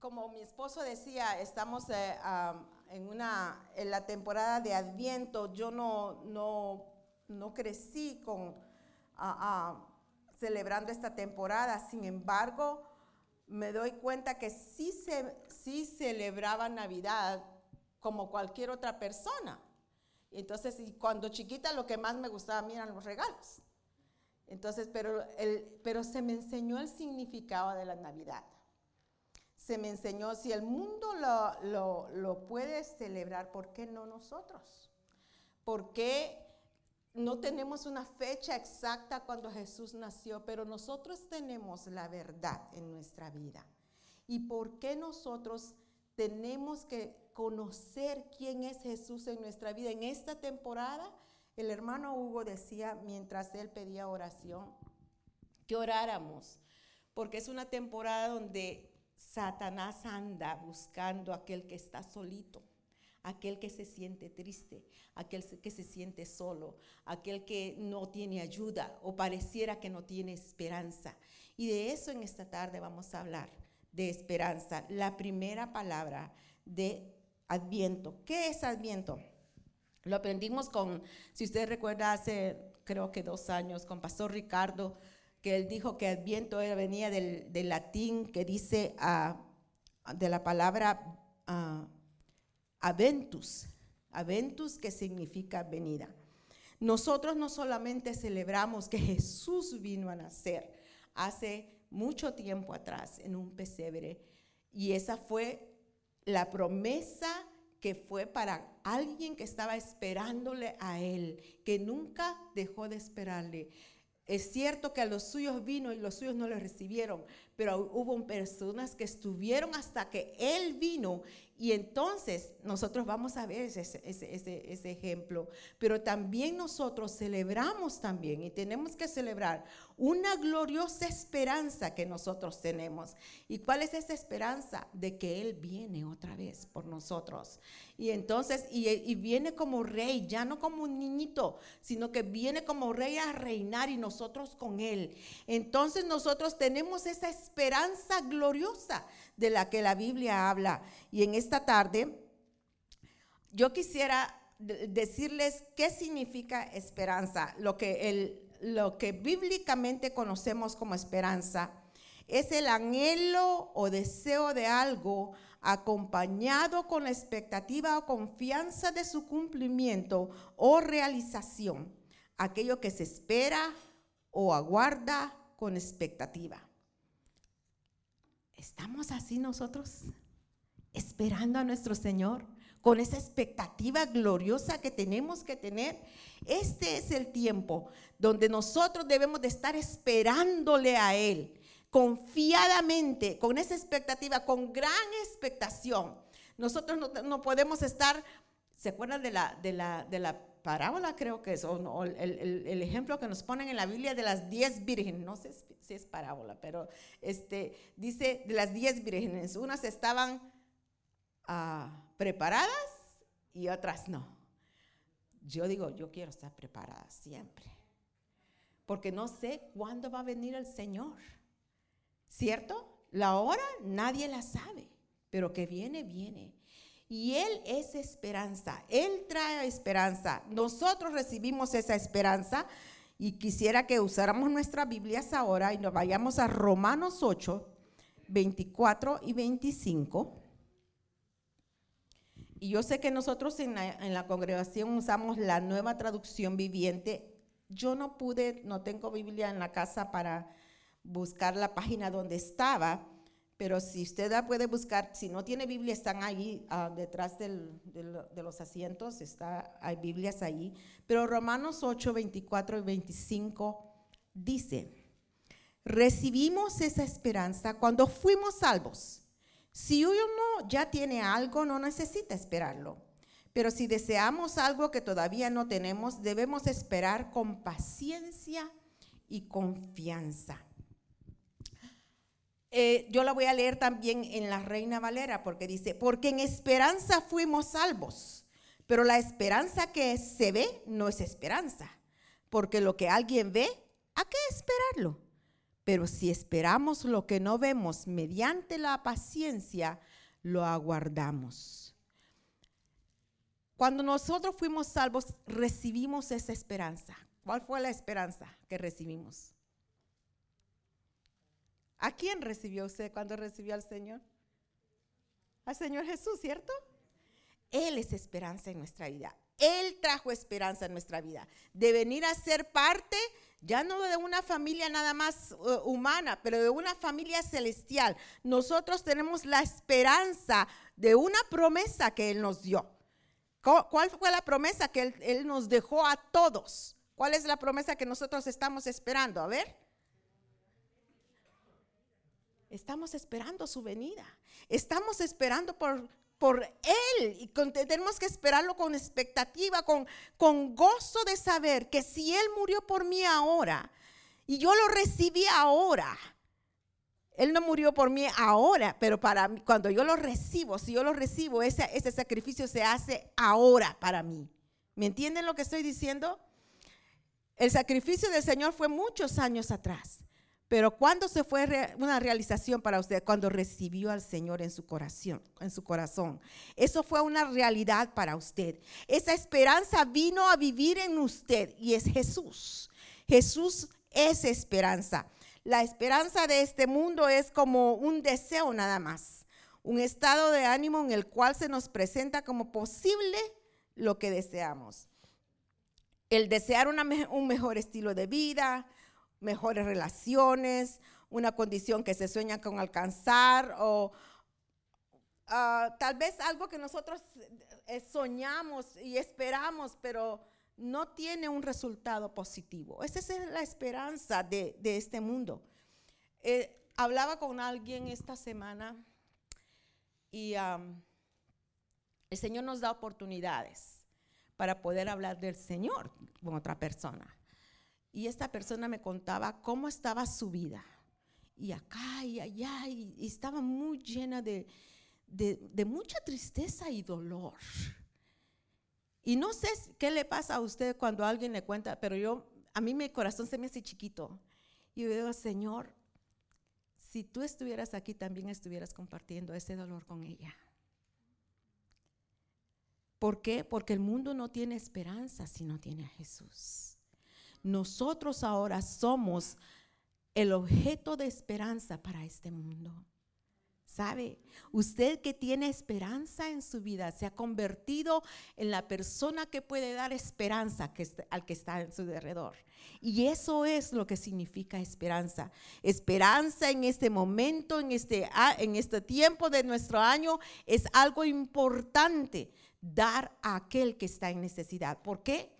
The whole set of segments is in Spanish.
como mi esposo decía, estamos eh, en, una, en la temporada de Adviento. Yo no, no, no crecí con, celebrando esta temporada. Sin embargo, me doy cuenta que sí, se, sí celebraba Navidad como cualquier otra persona. Entonces, y cuando chiquita lo que más me gustaba a mí eran los regalos. Entonces, pero, el, pero se me enseñó el significado de la Navidad. Se me enseñó, si el mundo lo, lo, lo puede celebrar, ¿por qué no nosotros? ¿Por qué no tenemos una fecha exacta cuando Jesús nació, pero nosotros tenemos la verdad en nuestra vida? ¿Y por qué nosotros tenemos que conocer quién es Jesús en nuestra vida. En esta temporada, el hermano Hugo decía, mientras él pedía oración, que oráramos, porque es una temporada donde Satanás anda buscando aquel que está solito, aquel que se siente triste, aquel que se siente solo, aquel que no tiene ayuda o pareciera que no tiene esperanza. Y de eso en esta tarde vamos a hablar, de esperanza. La primera palabra de Adviento. ¿Qué es Adviento? Lo aprendimos con, si usted recuerda, hace creo que dos años, con Pastor Ricardo, que él dijo que Adviento venía del, latín que dice ah, de la palabra uh, aventus, aventus que significa venida. Nosotros no solamente celebramos que Jesús vino a nacer hace mucho tiempo atrás en un pesebre, y esa fue la promesa que fue para alguien que estaba esperándole a él, que nunca dejó de esperarle. Es cierto que a los suyos vino y los suyos no le recibieron, pero hubo personas que estuvieron hasta que Él vino y entonces nosotros vamos a ver ese, ese, ese, ejemplo. Pero también nosotros celebramos también y tenemos que celebrar una gloriosa esperanza que nosotros tenemos. ¿Y cuál es esa esperanza? De que Él viene otra vez por nosotros. Y entonces, y, y viene como rey, ya no como un niñito, sino que viene como rey a reinar y nosotros con Él. Entonces nosotros tenemos esa esperanza gloriosa de la que la Biblia habla. Y en esta tarde yo quisiera decirles qué significa esperanza. Lo que, el, lo que bíblicamente conocemos como esperanza es el anhelo o deseo de algo acompañado con la expectativa o confianza de su cumplimiento o realización, aquello que se espera o aguarda con expectativa. ¿Estamos así nosotros? Esperando a nuestro Señor, con esa expectativa gloriosa que tenemos que tener. Este es el tiempo donde nosotros debemos de estar esperándole a Él, confiadamente, con esa expectativa, con gran expectación. Nosotros no, podemos estar, ¿se acuerdan de la, de la, de la parábola creo que es, o, el, ejemplo que nos ponen en la Biblia de las diez vírgenes, no sé si es parábola, pero este, dice de las diez vírgenes, unas estaban ah, preparadas y otras no. Yo digo, yo quiero estar preparada siempre, porque no sé cuándo va a venir el Señor, ¿cierto? La hora nadie la sabe, pero que viene, viene. Y Él es esperanza, Él trae esperanza. Nosotros recibimos esa esperanza y quisiera que usáramos nuestras Biblias ahora y nos vayamos a Romanos 8, 24 y 25. Y yo sé que nosotros en la, en la, congregación usamos la nueva traducción viviente. Yo no pude, no tengo Biblia en la casa para buscar la página donde estaba, pero si usted la puede buscar, si no tiene Biblia, están ahí ah, detrás de los asientos, está, hay Biblias ahí. Pero Romanos 8, 24 y 25 dice, recibimos esa esperanza cuando fuimos salvos. Si uno ya tiene algo, no necesita esperarlo. Pero si deseamos algo que todavía no tenemos, debemos esperar con paciencia y confianza. Eh, yo la voy a leer también en la Reina Valera porque dice, porque en esperanza fuimos salvos, pero la esperanza que se ve no es esperanza, porque lo que alguien ve, ¿a qué esperarlo? Pero si esperamos lo que no vemos mediante la paciencia, lo aguardamos. Cuando nosotros fuimos salvos, recibimos esa esperanza. ¿Cuál fue la esperanza que recibimos? ¿A quién recibió usted cuando recibió al Señor? Al Señor Jesús, ¿cierto? Él es esperanza en nuestra vida. Él trajo esperanza en nuestra vida. De venir a ser parte, ya no de una familia nada más uh, humana, pero de una familia celestial. Nosotros tenemos la esperanza de una promesa que Él nos dio. ¿Cuál fue la promesa que él, él nos dejó a todos? ¿Cuál es la promesa que nosotros estamos esperando? A ver. Estamos esperando su venida. Estamos esperando por, por Él y tenemos que esperarlo con expectativa, con, con gozo de saber que si Él murió por mí ahora y yo lo recibí ahora, Él no murió por mí ahora, pero para mí, cuando yo lo recibo, si yo lo recibo, ese, ese sacrificio se hace ahora para mí. ¿Me entienden lo que estoy diciendo? El sacrificio del Señor fue muchos años atrás. Pero ¿cuándo se fue una realización para usted? Cuando recibió al Señor en su corazón, en su corazón. Eso fue una realidad para usted. Esa esperanza vino a vivir en usted y es Jesús. Jesús es esperanza. La esperanza de este mundo es como un deseo nada más, un estado de ánimo en el cual se nos presenta como posible lo que deseamos. El desear un mejor estilo de vida, mejores relaciones, una condición que se sueña con alcanzar o ah, tal vez algo que nosotros eh, soñamos y esperamos, pero no tiene un resultado positivo. Esa es la esperanza de, este mundo. Eh, hablaba con alguien esta semana y el Señor nos da oportunidades para poder hablar del Señor con otra persona. Y esta persona me contaba cómo estaba su vida. Y acá y allá, y, estaba muy llena de, de, mucha tristeza y dolor. Y no sé qué le pasa a usted cuando alguien le cuenta, pero yo, a mí mi corazón se me hace chiquito. Y yo digo, Señor, si tú estuvieras aquí, también estuvieras compartiendo ese dolor con ella. ¿Por qué? Porque el mundo no tiene esperanza si no tiene a Jesús nosotros ahora somos el objeto de esperanza para este mundo. ¿Sabe? Usted que tiene esperanza en su vida se ha convertido en la persona que puede dar esperanza al que está en su alrededor. Y eso es lo que significa esperanza. Esperanza en este momento, en este, en este tiempo de nuestro año, es algo importante dar a aquel que está en necesidad. ¿Por qué?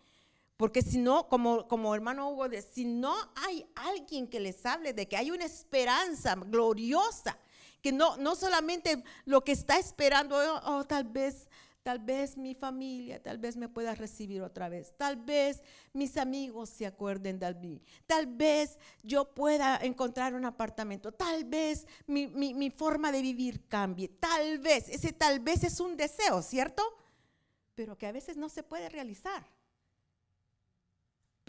Porque si no, como, como hermano Hugo, si no hay alguien que les hable de que hay una esperanza gloriosa, que no, no solamente lo que está esperando, oh, oh, tal vez, tal vez mi familia, tal vez me pueda recibir otra vez, tal vez mis amigos se acuerden de mí, tal vez yo pueda encontrar un apartamento, tal vez mi, mi forma de vivir cambie, tal vez, ese tal vez es un deseo, ¿cierto? Pero que a veces no se puede realizar.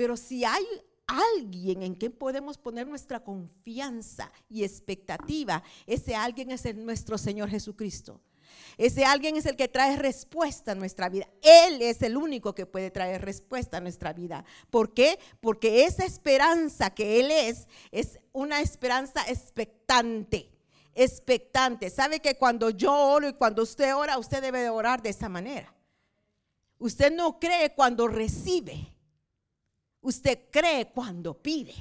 Pero si hay alguien en quien podemos poner nuestra confianza y expectativa, ese alguien es el, nuestro Señor Jesucristo. Ese alguien es el que trae respuesta a nuestra vida. Él es el único que puede traer respuesta a nuestra vida. ¿Por qué? Porque esa esperanza que Él es, es una esperanza expectante. Expectante. ¿Sabe que cuando yo oro y cuando usted ora, usted debe de orar de esa manera? Usted no cree cuando recibe. Usted cree cuando pide.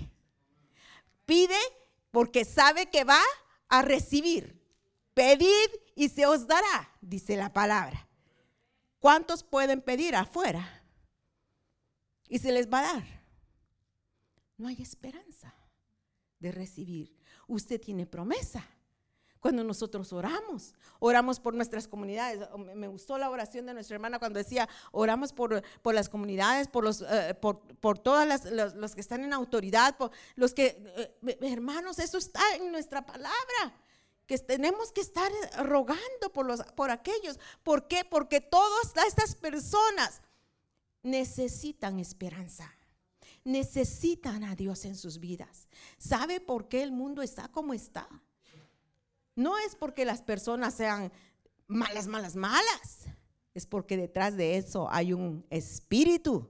Pide porque sabe que va a recibir. Pedid y se os dará, dice la palabra. ¿Cuántos pueden pedir afuera? Y se les va a dar. No hay esperanza de recibir. Usted tiene promesa cuando nosotros oramos. Oramos por nuestras comunidades. Me gustó la oración de nuestra hermana cuando decía, oramos por, por las comunidades, por, los, eh, por, por todos los, que están en autoridad, los que, eh, hermanos, eso está en nuestra palabra. Que tenemos que estar rogando por, los, por aquellos. ¿Por qué? Porque todas estas personas necesitan esperanza necesitan a Dios en sus vidas. ¿Sabe por qué el mundo está como está? No es porque las personas sean malas, malas, malas. Es porque detrás de eso hay un espíritu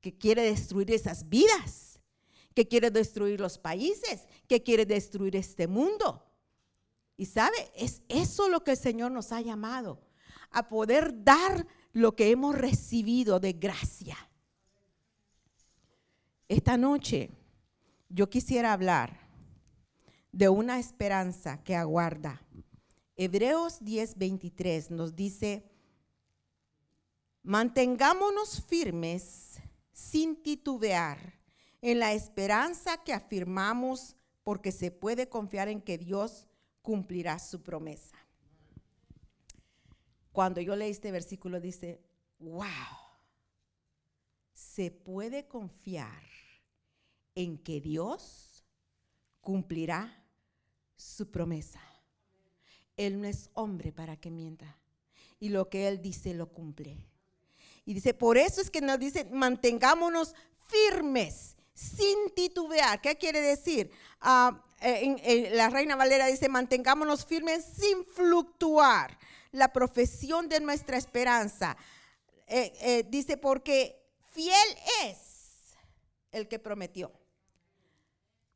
que quiere destruir esas vidas, que quiere destruir los países, que quiere destruir este mundo. Y sabe, es eso lo que el Señor nos ha llamado, a poder dar lo que hemos recibido de gracia. Esta noche yo quisiera hablar de una esperanza que aguarda. Hebreos 10:23 nos dice, mantengámonos firmes sin titubear en la esperanza que afirmamos porque se puede confiar en que Dios cumplirá su promesa. Cuando yo leí este versículo dice, wow, se puede confiar en que Dios cumplirá su promesa. Él no es hombre para que mienta. Y lo que Él dice lo cumple. Y dice, por eso es que nos dice, mantengámonos firmes, sin titubear. ¿Qué quiere decir? Ah, en, la Reina Valera dice, mantengámonos firmes sin fluctuar. La profesión de nuestra esperanza. Eh, eh, dice, porque fiel es el que prometió.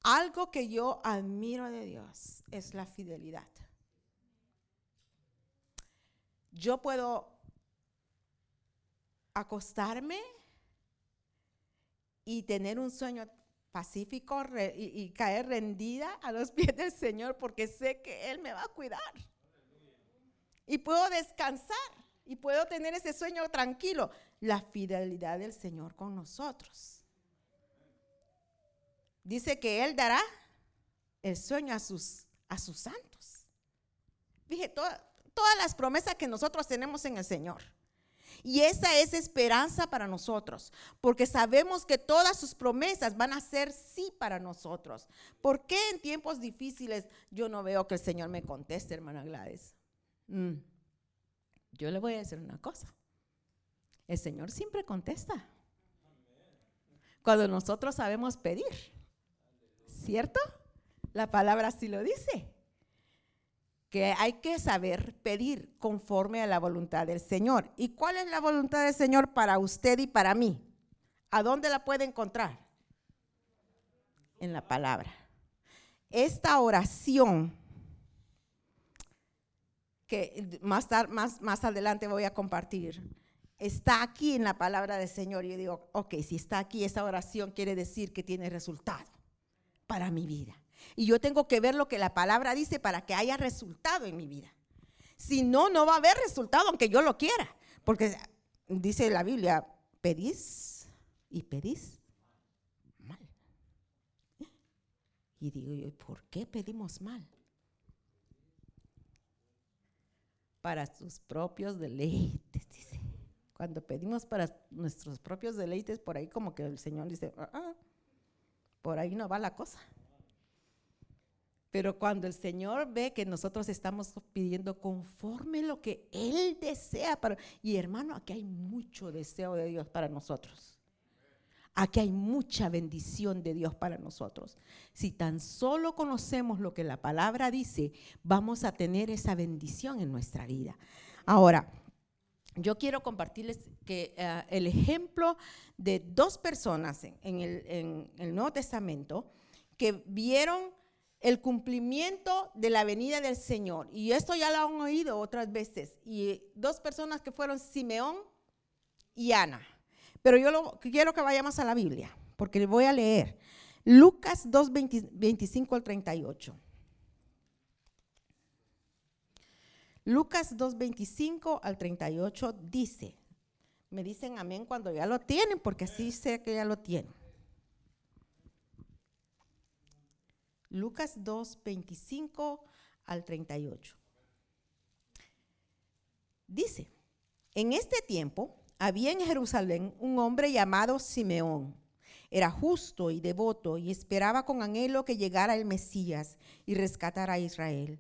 Algo que yo admiro de Dios es la fidelidad. Yo puedo acostarme y tener un sueño pacífico y, caer rendida a los pies del Señor porque sé que Él me va a cuidar. Y puedo descansar y puedo tener ese sueño tranquilo. La fidelidad del Señor con nosotros. Dice que Él dará el sueño a sus, a sus santos. Dije, todas las promesas que nosotros tenemos en el Señor. Y esa es esperanza para nosotros, porque sabemos que todas sus promesas van a ser sí para nosotros. ¿Por qué en tiempos difíciles yo no veo que el Señor me conteste, hermana Gladys? Mm. Yo le voy a decir una cosa. El Señor siempre contesta. Cuando nosotros sabemos pedir. ¿Cierto? La palabra sí lo dice que hay que saber pedir conforme a la voluntad del Señor. ¿Y cuál es la voluntad del Señor para usted y para mí? ¿A dónde la puede encontrar? En la palabra. Esta oración, que más, más, más adelante voy a compartir, está aquí en la palabra del Señor. Y yo digo, ok, si está aquí, esa oración quiere decir que tiene resultado para mi vida. Y yo tengo que ver lo que la palabra dice para que haya resultado en mi vida. Si no, no va a haber resultado aunque yo lo quiera. Porque dice la Biblia, pedís y pedís mal. Y digo yo, ¿por qué pedimos mal? Para sus propios deleites, dice. Cuando pedimos para nuestros propios deleites, por ahí como que el Señor dice, ah, ah, por ahí no va la cosa. Pero cuando el Señor ve que nosotros estamos pidiendo conforme lo que Él desea para... Y hermano, aquí hay mucho deseo de Dios para nosotros. Aquí hay mucha bendición de Dios para nosotros. Si tan solo conocemos lo que la palabra dice, vamos a tener esa bendición en nuestra vida. Ahora, yo quiero compartirles que eh, el ejemplo de dos personas en, el, Nuevo Testamento que vieron el cumplimiento de la venida del Señor. Y esto ya lo han oído otras veces. Y dos personas que fueron Simeón y Ana. Pero yo quiero que vayamos a la Biblia, porque le voy a leer. Lucas 2, 25 al 38. Lucas 2, 25 al 38 dice, me dicen amén cuando ya lo tienen, porque así sé que ya lo tienen. Lucas 2, 25 al 38. Dice, en este tiempo había en Jerusalén un hombre llamado Simeón. Era justo y devoto y esperaba con anhelo que llegara el Mesías y rescatara a Israel.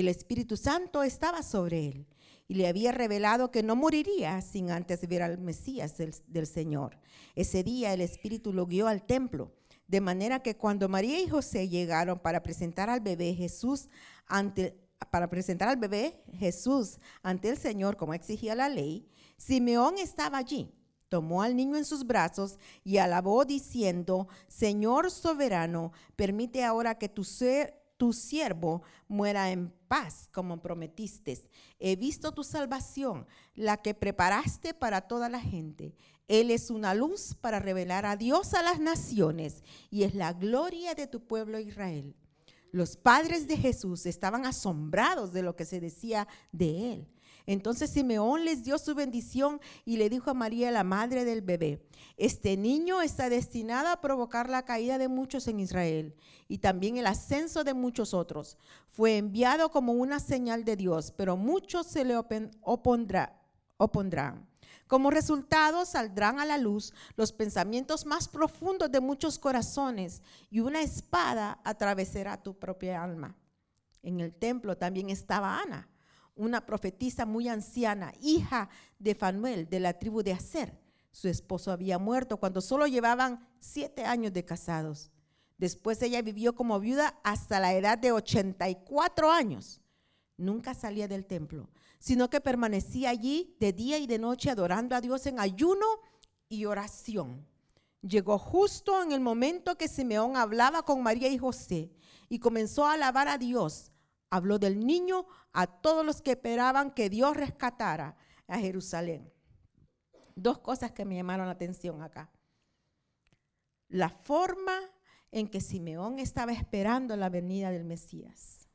El Espíritu Santo estaba sobre él y le había revelado que no moriría sin antes ver al Mesías del, Señor. Ese día el Espíritu lo guió al templo, de manera que cuando María y José llegaron para presentar al bebé Jesús ante para presentar al bebé Jesús ante el Señor como exigía la ley, Simeón estaba allí. Tomó al niño en sus brazos y alabó diciendo, Señor soberano, permite ahora que tu, ser, tu siervo muera en paz como prometiste. He visto tu salvación, la que preparaste para toda la gente. Él es una luz para revelar a Dios a las naciones y es la gloria de tu pueblo Israel. Los padres de Jesús estaban asombrados de lo que se decía de él. Entonces Simeón les dio su bendición y le dijo a María, la madre del bebé, este niño está destinado a provocar la caída de muchos en Israel y también el ascenso de muchos otros. Fue enviado como una señal de Dios, pero muchos se le opondrá, opondrán. Como resultado saldrán a la luz los pensamientos más profundos de muchos corazones y una espada atravesará tu propia alma. En el templo también estaba Ana una profetisa muy anciana, hija de Fanuel, de la tribu de Aser. Su esposo había muerto cuando solo llevaban siete años de casados. Después ella vivió como viuda hasta la edad de 84 años. Nunca salía del templo, sino que permanecía allí de día y de noche adorando a Dios en ayuno y oración. Llegó justo en el momento que Simeón hablaba con María y José y comenzó a alabar a Dios habló del niño a todos los que esperaban que Dios rescatara a Jerusalén. Dos cosas que me llamaron la atención acá. La forma en que Simeón estaba esperando la venida del Mesías.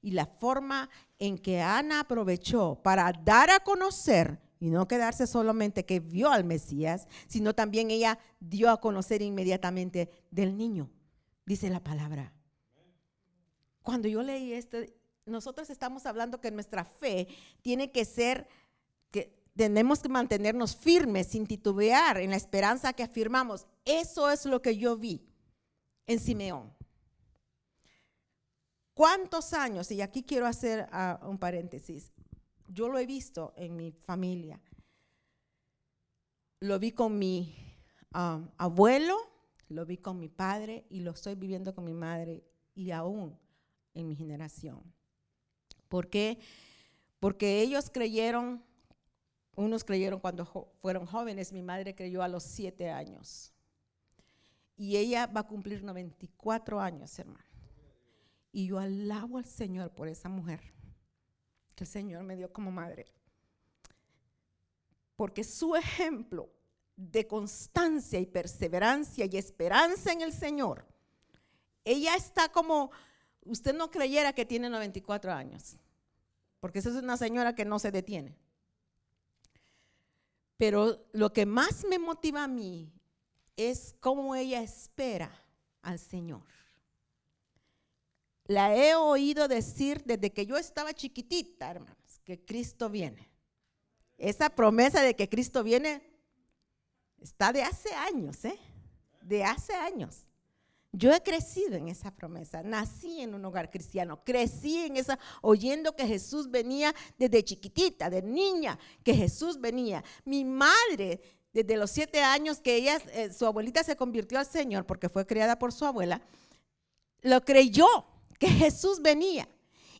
Y la forma en que Ana aprovechó para dar a conocer y no quedarse solamente que vio al Mesías, sino también ella dio a conocer inmediatamente del niño, dice la palabra cuando yo leí esto, nosotros estamos hablando que nuestra fe tiene que ser, que tenemos que mantenernos firmes sin titubear en la esperanza que afirmamos. Eso es lo que yo vi en Simeón. ¿Cuántos años? Y aquí quiero hacer ah, un paréntesis. Yo lo he visto en mi familia. Lo vi con mi ah, abuelo, lo vi con mi padre y lo estoy viviendo con mi madre y aún en mi generación. ¿Por qué? Porque ellos creyeron, unos creyeron cuando fueron jóvenes, mi madre creyó a los siete años. Y ella va a cumplir 94 años, hermano. Y yo alabo al Señor por esa mujer que el Señor me dio como madre. Porque su ejemplo de constancia y perseverancia y esperanza en el Señor, ella está como usted no creyera que tiene 94 años, porque esa es una señora que no se detiene. Pero lo que más me motiva a mí es cómo ella espera al Señor. La he oído decir desde que yo estaba chiquitita, hermanos, que Cristo viene. Esa promesa de que Cristo viene está de hace años, ¿eh? De hace años. Yo he crecido en esa promesa, nací en un hogar cristiano, crecí en esa, oyendo que Jesús venía desde chiquitita, de niña, que Jesús venía. Mi madre, desde los siete años que ella, eh, su abuelita se convirtió al Señor porque fue criada por su abuela, lo creyó que Jesús venía.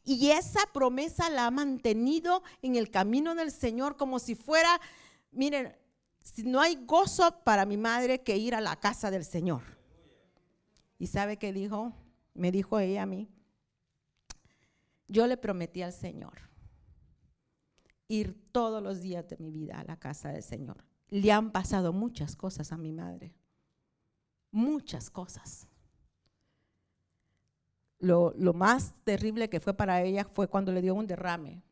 Y esa promesa la ha mantenido en el camino del Señor como si fuera, miren, no hay gozo para mi madre que ir a la casa del Señor. ¿Y sabe qué dijo? Me dijo ella a mí. Yo le prometí al Señor ir todos los días de mi vida a la casa del Señor. Le han pasado muchas cosas a mi madre. Muchas cosas. Lo, lo, más terrible que fue para ella fue cuando le dio un derrame.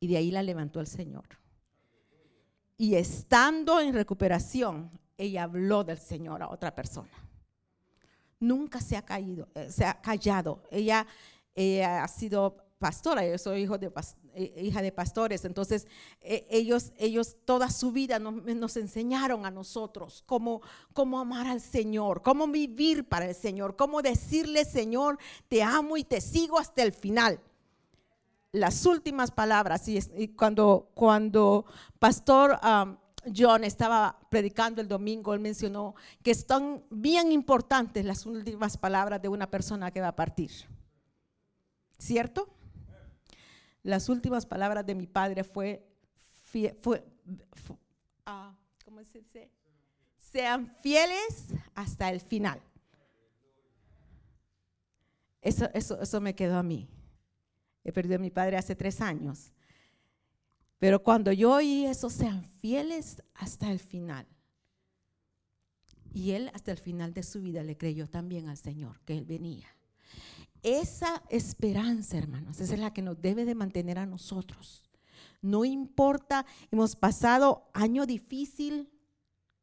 Y de ahí la levantó el Señor. Y estando en recuperación, ella habló del Señor a otra persona nunca se ha caído, eh, se ha callado. Ella, ha sido pastora, yo soy hijo de, eh, hija de pastores, entonces eh, ellos, ellos toda su vida nos, enseñaron a nosotros cómo, cómo amar al Señor, cómo vivir para el Señor, cómo decirle, Señor, te amo y te sigo hasta el final. Las últimas palabras, y, cuando, cuando Pastor John estaba predicando el domingo, él mencionó que están bien importantes las últimas palabras de una persona que va a partir. ¿Cierto? Las últimas palabras de mi padre fue, fue, ah, ¿cómo se dice? Sean fieles hasta el final. Eso, eso, eso me quedó a mí. He perdido a mi padre hace tres años. Pero cuando yo oí eso, sean fieles hasta el final. Y él hasta el final de su vida le creyó también al Señor que él venía. Esa esperanza, hermanos, esa es la que nos debe de mantener a nosotros. No importa, hemos pasado año difícil,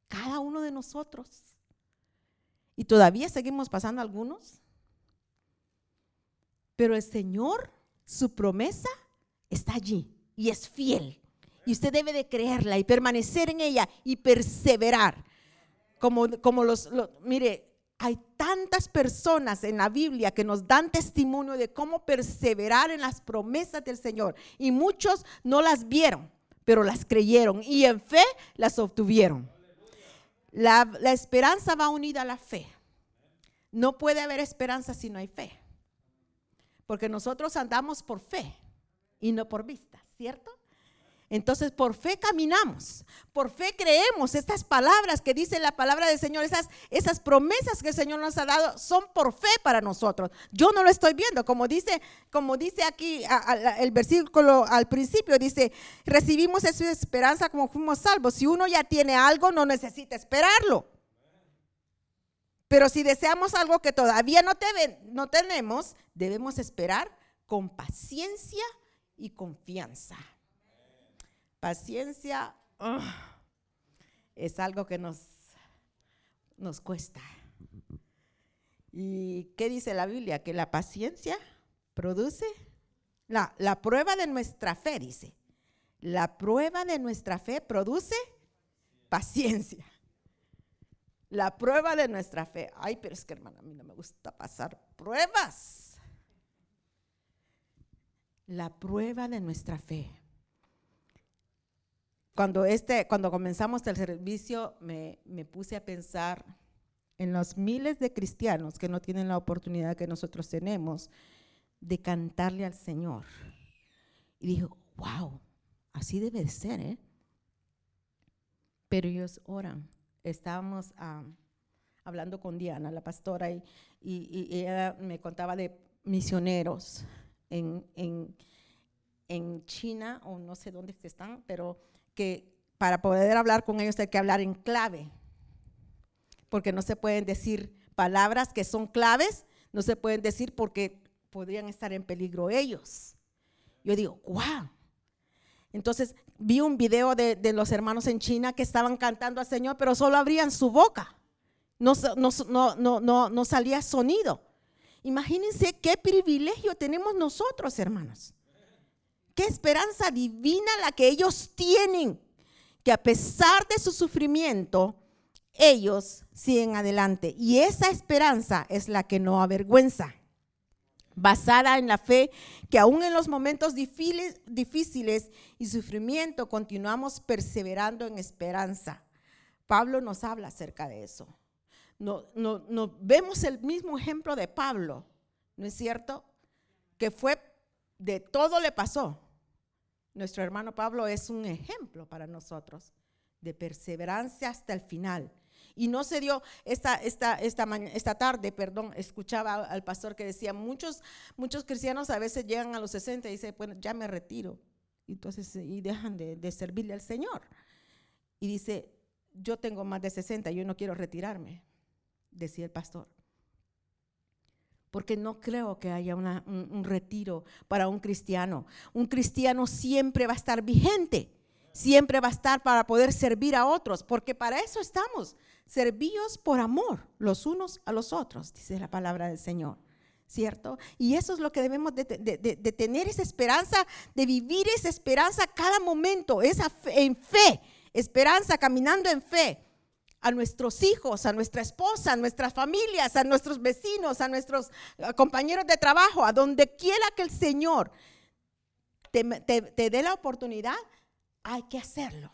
cada uno de nosotros. Y todavía seguimos pasando algunos. Pero el Señor, su promesa está allí y es fiel. Y usted debe de creerla y permanecer en ella y perseverar. Como, como los, mire, hay tantas personas en la Biblia que nos dan testimonio de cómo perseverar en las promesas del Señor. Y muchos no las vieron, pero las creyeron y en fe las obtuvieron. La, esperanza va unida a la fe. No puede haber esperanza si no hay fe. Porque nosotros andamos por fe y no por vista, ¿cierto? Entonces, por fe caminamos, por fe creemos estas palabras que dice la palabra del Señor, esas, esas promesas que el Señor nos ha dado son por fe para nosotros. Yo no lo estoy viendo, como dice, como dice aquí el versículo al principio, dice, recibimos esa esperanza como fuimos salvos. Si uno ya tiene algo, no necesita esperarlo. Pero si deseamos algo que todavía no, no tenemos, debemos esperar con paciencia y confianza. Paciencia es algo que nos, nos cuesta. ¿Y qué dice la Biblia? Que la paciencia produce la, la prueba de nuestra fe, dice. La prueba de nuestra fe produce paciencia. La prueba de nuestra fe. Ay, pero es que hermana, a mí no me gusta pasar pruebas. La prueba de nuestra fe cuando, este, cuando comenzamos el servicio me, me puse a pensar en los miles de cristianos que no tienen la oportunidad que nosotros tenemos de cantarle al Señor. Y dije, wow, así debe ser, ¿eh? Pero ellos oran. Estábamos hablando con Diana, la pastora, y, y, ella me contaba de misioneros en, en, en China, o no sé dónde están, pero que para poder hablar con ellos hay que hablar en clave, porque no se pueden decir palabras que son claves, no se pueden decir porque podrían estar en peligro ellos. Yo digo, wow. Entonces vi un video de, los hermanos en China que estaban cantando al Señor, pero solo abrían su boca. No, no, no, no salía sonido. Imagínense qué privilegio tenemos nosotros, hermanos qué esperanza divina la que ellos tienen, que a pesar de su sufrimiento, ellos siguen adelante. Y esa esperanza es la que no avergüenza, basada en la fe que aún en los momentos difíciles, y sufrimiento continuamos perseverando en esperanza. Pablo nos habla acerca de eso. No, no, vemos el mismo ejemplo de Pablo, ¿no es cierto? Que fue, de todo le pasó, nuestro hermano Pablo es un ejemplo para nosotros de perseverancia hasta el final. Y no se dio esta, esta, esta, esta tarde, perdón, escuchaba al pastor que decía, muchos, muchos cristianos a veces llegan a los 60 y dicen, bueno, ya me retiro. Entonces, y dejan de, de servirle al Señor. Y dice, yo tengo más de 60, yo no quiero retirarme, decía el pastor porque no creo que haya un, retiro para un cristiano. Un cristiano siempre va a estar vigente, siempre va a estar para poder servir a otros, porque para eso estamos, servíos por amor los unos a los otros, dice la palabra del Señor. ¿cierto? Y eso es lo que debemos de, tener esa esperanza, de vivir esa esperanza cada momento, esa en fe, esperanza, caminando en fe a nuestros hijos, a nuestra esposa, a nuestras familias, a nuestros vecinos, a nuestros compañeros de trabajo, a donde quiera que el Señor te, te dé la oportunidad, hay que hacerlo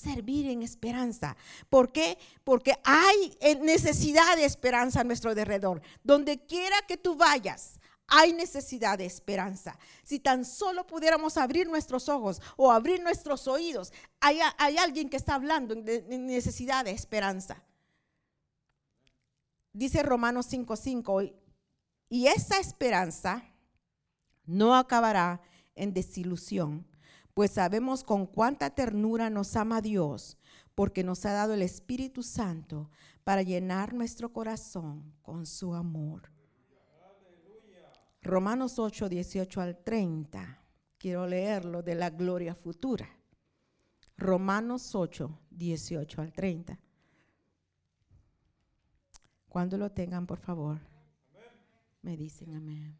servir en esperanza. ¿Por qué? Porque hay eh, necesidad de esperanza a nuestro alrededor. Donde quiera que tú vayas, hay necesidad de esperanza. Si tan solo pudiéramos abrir nuestros ojos o abrir nuestros oídos, hay, alguien que está hablando de necesidad de esperanza. Dice Romanos 5:5, y esa esperanza no acabará en desilusión pues sabemos con cuánta ternura nos ama Dios, porque nos ha dado el Espíritu Santo para llenar nuestro corazón con su amor. Romanos 8, 18 al 30. Quiero leerlo de la gloria futura. Romanos 8, 18 al 30. Cuando lo tengan, por favor, me dicen amén.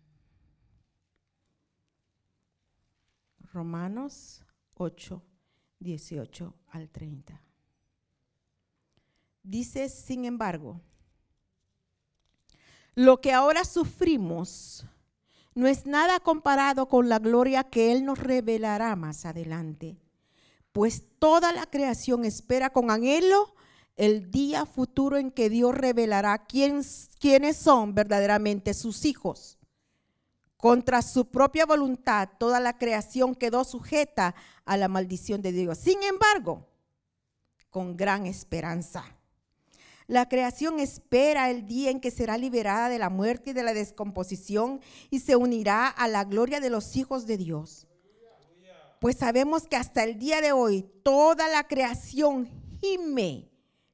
Romanos 8, 18 al 30. Dice, sin embargo, lo que ahora sufrimos no es nada comparado con la gloria que Él nos revelará más adelante, pues toda la creación espera con anhelo el día futuro en que Dios revelará quiénes son verdaderamente sus hijos contra su propia voluntad, toda la creación quedó sujeta a la maldición de Dios. Sin embargo, con gran esperanza. La creación espera el día en que será liberada de la muerte y de la descomposición y se unirá a la gloria de los hijos de Dios. Pues sabemos que hasta el día de hoy toda la creación gime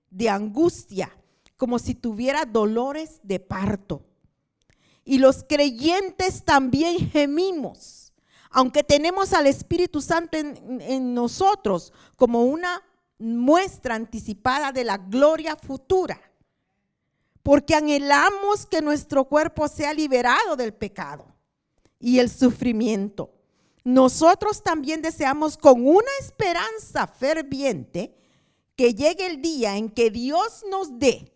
de angustia, como si tuviera dolores de parto y los creyentes también gemimos, aunque tenemos al Espíritu Santo en, nosotros como una muestra anticipada de la gloria futura, porque anhelamos que nuestro cuerpo sea liberado del pecado y el sufrimiento. Nosotros también deseamos con una esperanza ferviente que llegue el día en que Dios nos dé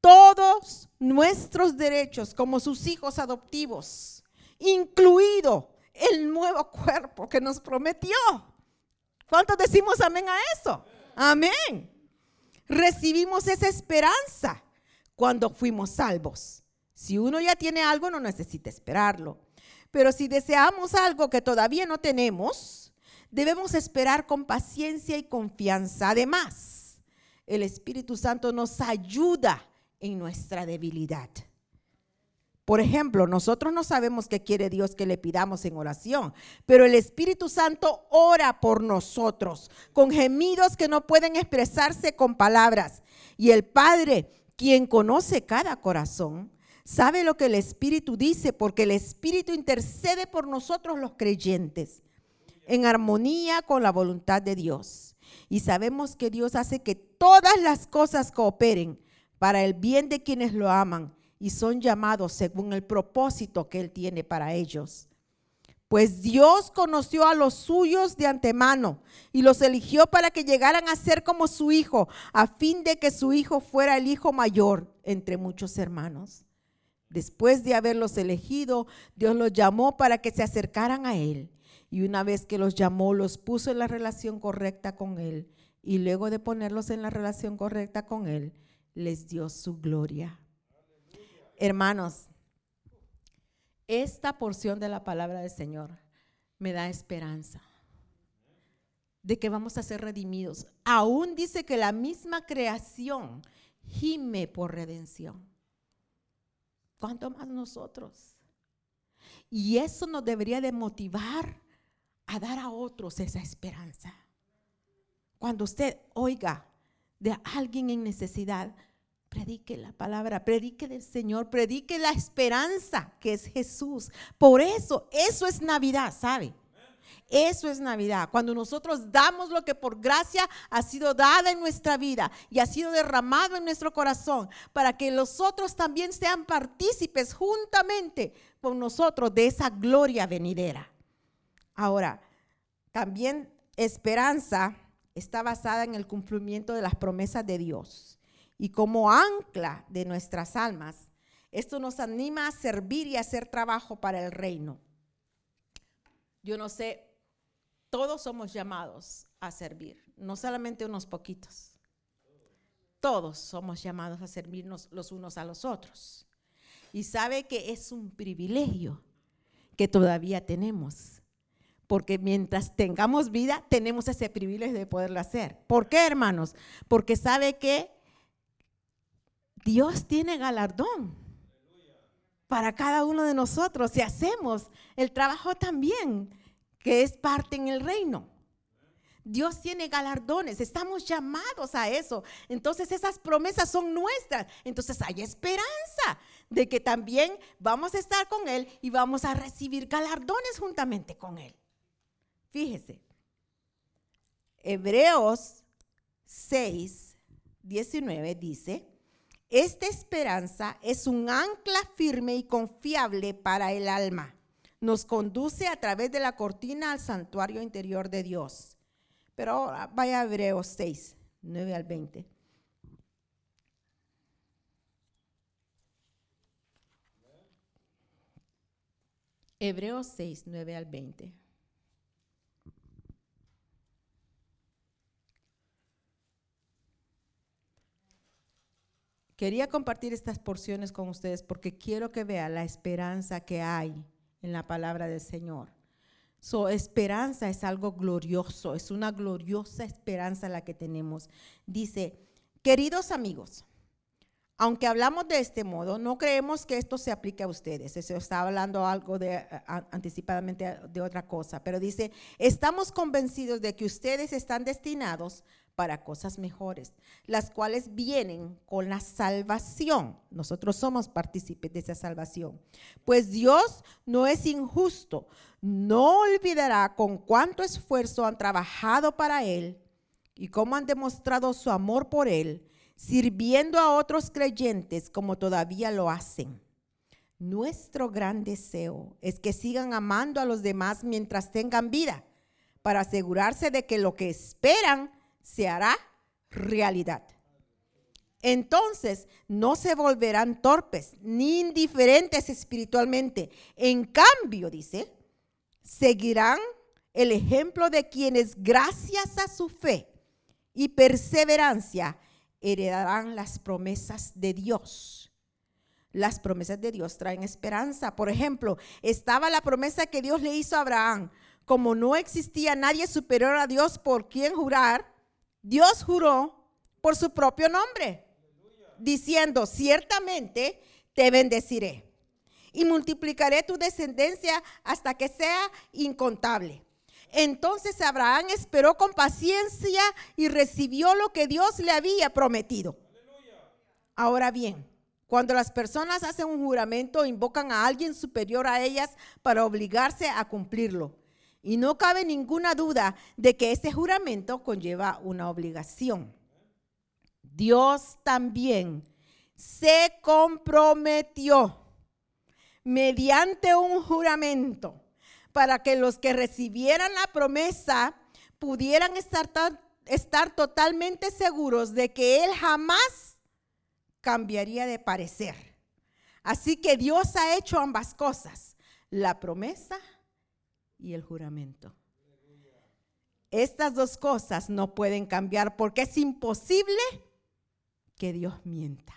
todos nuestros derechos como sus hijos adoptivos, incluido el nuevo cuerpo que nos prometió. ¿Cuántos decimos amén a eso? Amén. Recibimos esa esperanza cuando fuimos salvos. Si uno ya tiene algo, no necesita esperarlo. Pero si deseamos algo que todavía no tenemos, debemos esperar con paciencia y confianza. Además, el Espíritu Santo nos ayuda en nuestra debilidad. Por ejemplo, nosotros no sabemos qué quiere Dios que le pidamos en oración, pero el Espíritu Santo ora por nosotros con gemidos que no pueden expresarse con palabras. Y el Padre, quien conoce cada corazón, sabe lo que el Espíritu dice porque el Espíritu intercede por nosotros los creyentes en armonía con la voluntad de Dios. Y sabemos que Dios hace que todas las cosas cooperen para el bien de quienes lo aman y son llamados según el propósito que Él tiene para ellos. Pues Dios conoció a los suyos de antemano y los eligió para que llegaran a ser como su hijo, a fin de que su hijo fuera el hijo mayor entre muchos hermanos. Después de haberlos elegido, Dios los llamó para que se acercaran a Él. Y una vez que los llamó, los puso en la relación correcta con Él. Y luego de ponerlos en la relación correcta con Él, les dio su gloria. Hermanos, esta porción de la palabra del Señor me da esperanza de que vamos a ser redimidos. Aún dice que la misma creación gime por redención. ¿Cuánto más nosotros? Y eso nos debería de motivar a dar a otros esa esperanza. Cuando usted oiga de alguien en necesidad, predique la palabra, predique del Señor, predique la esperanza que es Jesús. Por eso, eso es Navidad, ¿sabe? Eso es Navidad, cuando nosotros damos lo que por gracia ha sido dada en nuestra vida y ha sido derramado en nuestro corazón, para que los otros también sean partícipes juntamente con nosotros de esa gloria venidera. Ahora, también esperanza está basada en el cumplimiento de las promesas de Dios y como ancla de nuestras almas, esto nos anima a servir y a hacer trabajo para el reino. Yo no sé todos somos llamados a servir, no solamente unos poquitos. Todos somos llamados a servirnos los unos a los otros. Y sabe que es un privilegio que todavía tenemos. Porque mientras tengamos vida, tenemos ese privilegio de poderlo hacer. ¿Por qué, hermanos? Porque sabe que Dios tiene galardón para cada uno de nosotros si hacemos el trabajo también que es parte en el reino. Dios tiene galardones, estamos llamados a eso. Entonces esas promesas son nuestras. Entonces hay esperanza de que también vamos a estar con Él y vamos a recibir galardones juntamente con Él. Fíjese, Hebreos 6, 19 dice, esta esperanza es un ancla firme y confiable para el alma nos conduce a través de la cortina al santuario interior de Dios. Pero ahora vaya a Hebreos 6, 9 al 20. Hebreos 6, 9 al 20. Quería compartir estas porciones con ustedes porque quiero que vean la esperanza que hay en la palabra del Señor. Su esperanza es algo glorioso, es una gloriosa esperanza la que tenemos. Dice, queridos amigos, aunque hablamos de este modo, no creemos que esto se aplique a ustedes. Eso está hablando algo de anticipadamente de otra cosa, pero dice, estamos convencidos de que ustedes están destinados para cosas mejores, las cuales vienen con la salvación. Nosotros somos partícipes de esa salvación. Pues Dios no es injusto, no olvidará con cuánto esfuerzo han trabajado para Él y cómo han demostrado su amor por Él, sirviendo a otros creyentes como todavía lo hacen. Nuestro gran deseo es que sigan amando a los demás mientras tengan vida, para asegurarse de que lo que esperan se hará realidad. Entonces no se volverán torpes ni indiferentes espiritualmente. En cambio, dice, seguirán el ejemplo de quienes gracias a su fe y perseverancia heredarán las promesas de Dios. Las promesas de Dios traen esperanza. Por ejemplo, estaba la promesa que Dios le hizo a Abraham. Como no existía nadie superior a Dios por quien jurar, Dios juró por su propio nombre, diciendo, ciertamente te bendeciré y multiplicaré tu descendencia hasta que sea incontable. Entonces Abraham esperó con paciencia y recibió lo que Dios le había prometido. Ahora bien, cuando las personas hacen un juramento, invocan a alguien superior a ellas para obligarse a cumplirlo. Y no cabe ninguna duda de que ese juramento conlleva una obligación. Dios también se comprometió mediante un juramento para que los que recibieran la promesa pudieran estar, estar totalmente seguros de que Él jamás cambiaría de parecer. Así que Dios ha hecho ambas cosas, la promesa y el juramento. Estas dos cosas no pueden cambiar porque es imposible que Dios mienta.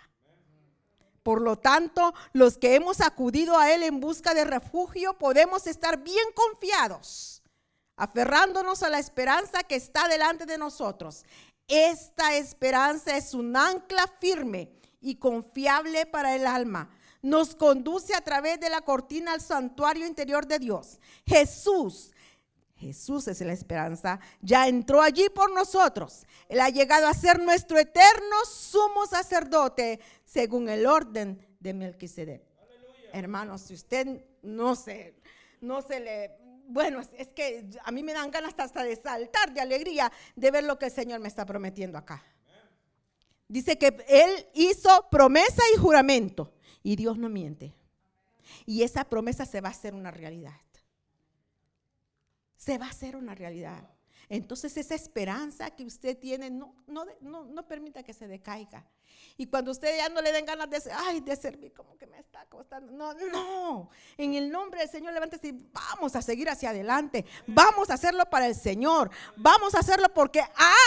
Por lo tanto, los que hemos acudido a Él en busca de refugio podemos estar bien confiados, aferrándonos a la esperanza que está delante de nosotros. Esta esperanza es un ancla firme y confiable para el alma nos conduce a través de la cortina al santuario interior de Dios. Jesús, Jesús es la esperanza, ya entró allí por nosotros. Él ha llegado a ser nuestro eterno sumo sacerdote según el orden de Melquisedec. Hermanos, si usted no se, no se le bueno, es, que a mí me dan ganas hasta de saltar de alegría de ver lo que el Señor me está prometiendo acá. Dice que Él hizo promesa y juramento y Dios no miente. Y esa promesa se va a hacer una realidad. Se va a hacer una realidad. Entonces esa esperanza que usted tiene, no, no, no, permita que se decaiga. Y cuando usted ya no le den ganas de, ay, de servir, como que me está costando. No, no. En el nombre del Señor, levántese y vamos a seguir hacia adelante. Vamos a hacerlo para el Señor. Vamos a hacerlo porque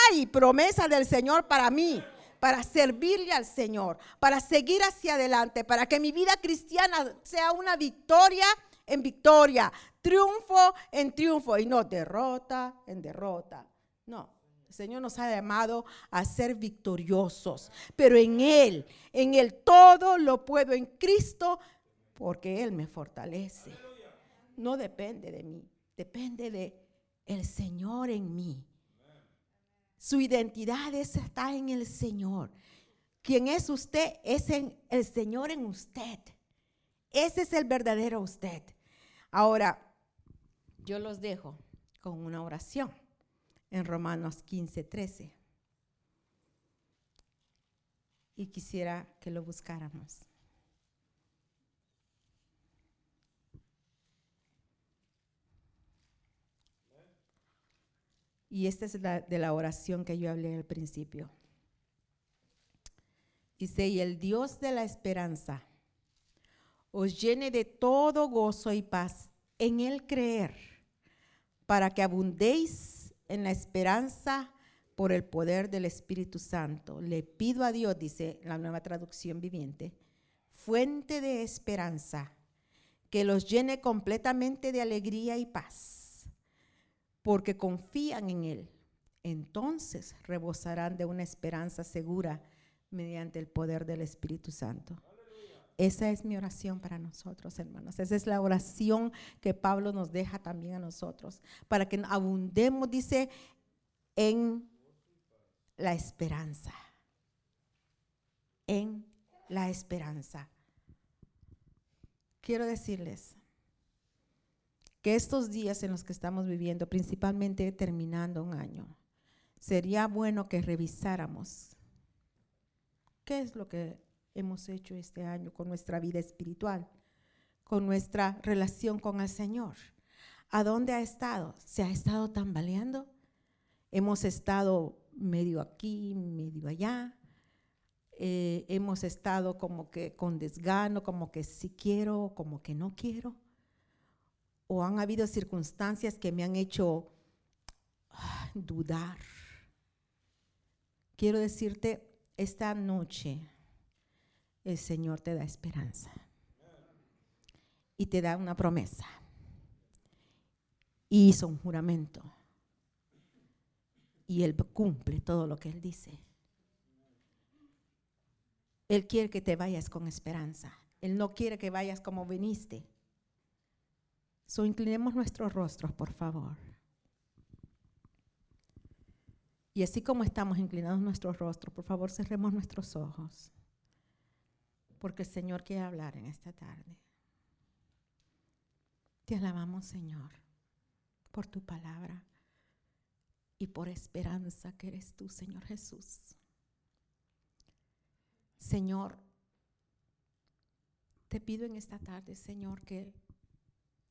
hay promesa del Señor para mí para servirle al Señor, para seguir hacia adelante, para que mi vida cristiana sea una victoria en victoria, triunfo en triunfo y no derrota en derrota. No, el Señor nos ha llamado a ser victoriosos, pero en Él, en Él todo lo puedo en Cristo porque Él me fortalece. No depende de mí, depende de el Señor en mí. Su identidad está en el Señor. Quien es usted es el Señor en usted. Ese es el verdadero usted. Ahora, yo los dejo con una oración en Romanos 15, 13. Y quisiera que lo buscáramos. Y esta es la de la oración que yo hablé al principio. Dice, y el Dios de la esperanza os llene de todo gozo y paz en el creer, para que abundéis en la esperanza por el poder del Espíritu Santo. Le pido a Dios, dice la nueva traducción viviente, fuente de esperanza, que los llene completamente de alegría y paz porque confían en Él. Entonces rebosarán de una esperanza segura mediante el poder del Espíritu Santo. Esa es mi oración para nosotros, hermanos. Esa es la oración que Pablo nos deja también a nosotros, para que abundemos, dice, en la esperanza. En la esperanza. Quiero decirles, que estos días en los que estamos viviendo, principalmente terminando un año, sería bueno que revisáramos qué es lo que hemos hecho este año con nuestra vida espiritual, con nuestra relación con el Señor. ¿A dónde ha estado? ¿Se ha estado tambaleando? Hemos estado medio aquí, medio allá. Eh, hemos estado como que con desgano, como que sí quiero, como que no quiero o han habido circunstancias que me han hecho ah, dudar. Quiero decirte, esta noche el Señor te da esperanza y te da una promesa. Y hizo un juramento. Y Él cumple todo lo que Él dice. Él quiere que te vayas con esperanza. Él no quiere que vayas como viniste. So inclinemos nuestros rostros, por favor. Y así como estamos inclinados nuestros rostros, por favor cerremos nuestros ojos. Porque el Señor quiere hablar en esta tarde. Te alabamos, Señor, por tu palabra y por esperanza que eres tú, Señor Jesús. Señor, te pido en esta tarde, Señor, que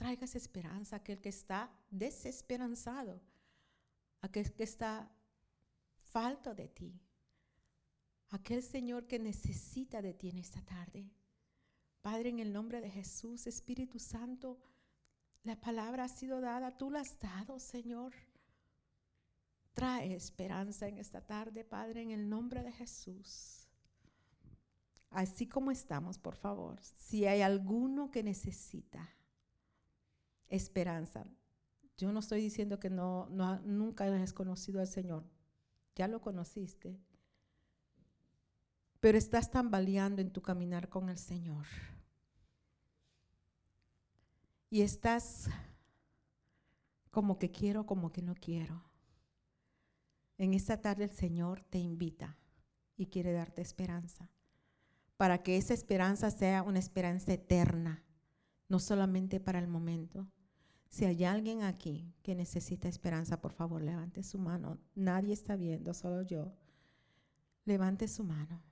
traigas esperanza a aquel que está desesperanzado, aquel que está falto de ti, aquel Señor que necesita de ti en esta tarde. Padre, en el nombre de Jesús, Espíritu Santo, la palabra ha sido dada, tú la has dado, Señor. Trae esperanza en esta tarde, Padre, en el nombre de Jesús. Así como estamos, por favor, si hay alguno que necesita esperanza. Yo no estoy diciendo que no, nunca has conocido al Señor. Ya lo conociste. Pero estás tambaleando en tu caminar con el Señor. Y estás como que quiero, como que no quiero. En esta tarde el Señor te invita y quiere darte esperanza. Para que esa esperanza sea una esperanza eterna, no solamente para el momento, Si hay alguien aquí que necesita esperanza, por favor, levante su mano. Nadie está viendo, solo yo. Levante su mano.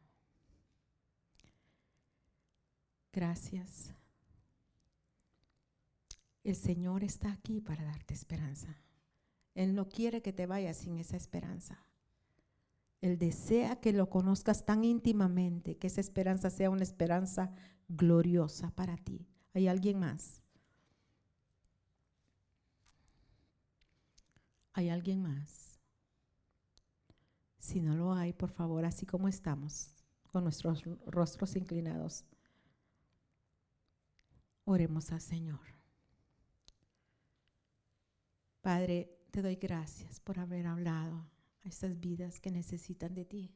Gracias. El Señor está aquí para darte esperanza. Él no quiere que te vayas sin esa esperanza. Él desea que lo conozcas tan íntimamente, que esa esperanza sea una esperanza gloriosa para ti. ¿Hay alguien más? ¿Hay alguien más? Si no lo hay, por favor, así como estamos, con nuestros rostros inclinados, oremos al Señor. Padre, te doy gracias por haber hablado a estas vidas que necesitan de ti.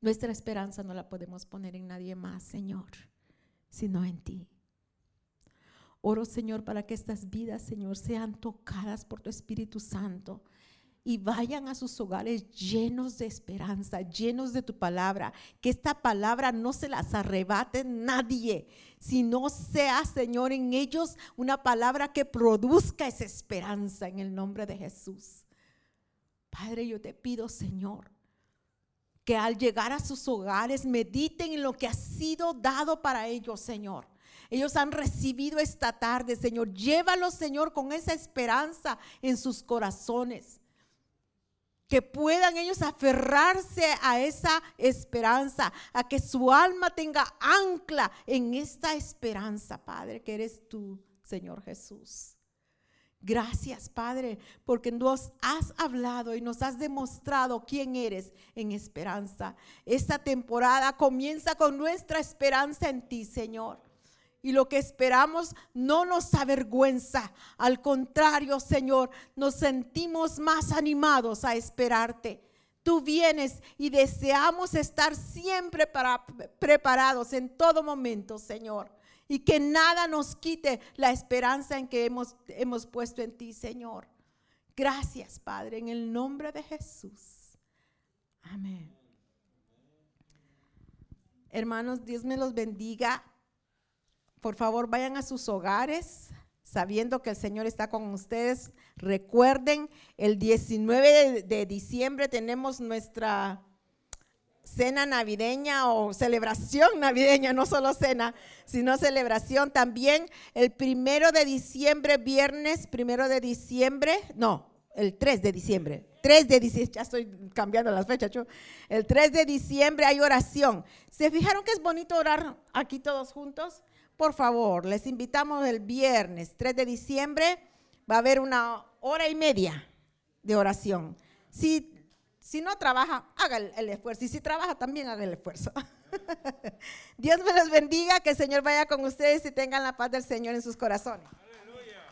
Nuestra esperanza no la podemos poner en nadie más, Señor, sino en ti. Oro, Señor, para que estas vidas, Señor, sean tocadas por tu Espíritu Santo y vayan a sus hogares llenos de esperanza, llenos de tu palabra. Que esta palabra no se las arrebate nadie, sino sea, Señor, en ellos una palabra que produzca esa esperanza en el nombre de Jesús. Padre, yo te pido, Señor, que al llegar a sus hogares mediten en lo que ha sido dado para ellos, Señor ellos han recibido esta tarde, Señor. Llévalos, Señor, con esa esperanza en sus corazones. Que puedan ellos aferrarse a esa esperanza, a que su alma tenga ancla en esta esperanza, Padre, que eres tú, Señor Jesús. Gracias, Padre, porque nos has hablado y nos has demostrado quién eres en esperanza. Esta temporada comienza con nuestra esperanza en ti, Señor y lo que esperamos no nos avergüenza. Al contrario, Señor, nos sentimos más animados a esperarte. Tú vienes y deseamos estar siempre para, preparados en todo momento, Señor. Y que nada nos quite la esperanza en que hemos, hemos puesto en ti, Señor. Gracias, Padre, en el nombre de Jesús. Amén. Hermanos, Dios me los bendiga. Por favor, vayan a sus hogares sabiendo que el Señor está con ustedes. Recuerden, el 19 de, diciembre tenemos nuestra cena navideña o celebración navideña, no solo cena, sino celebración también. El primero de diciembre, viernes primero de diciembre, no, el 3 de diciembre. 3 de diciembre, ya estoy cambiando las fechas. El 3 de diciembre hay oración. ¿Se fijaron que es bonito orar aquí todos juntos? Por favor, les invitamos el viernes 3 de diciembre, va a haber una hora y media de oración. Si, si no trabaja, haga el, esfuerzo. Y si trabaja, también haga el esfuerzo. Dios me los bendiga, que el Señor vaya con ustedes y tengan la paz del Señor en sus corazones. Aleluya.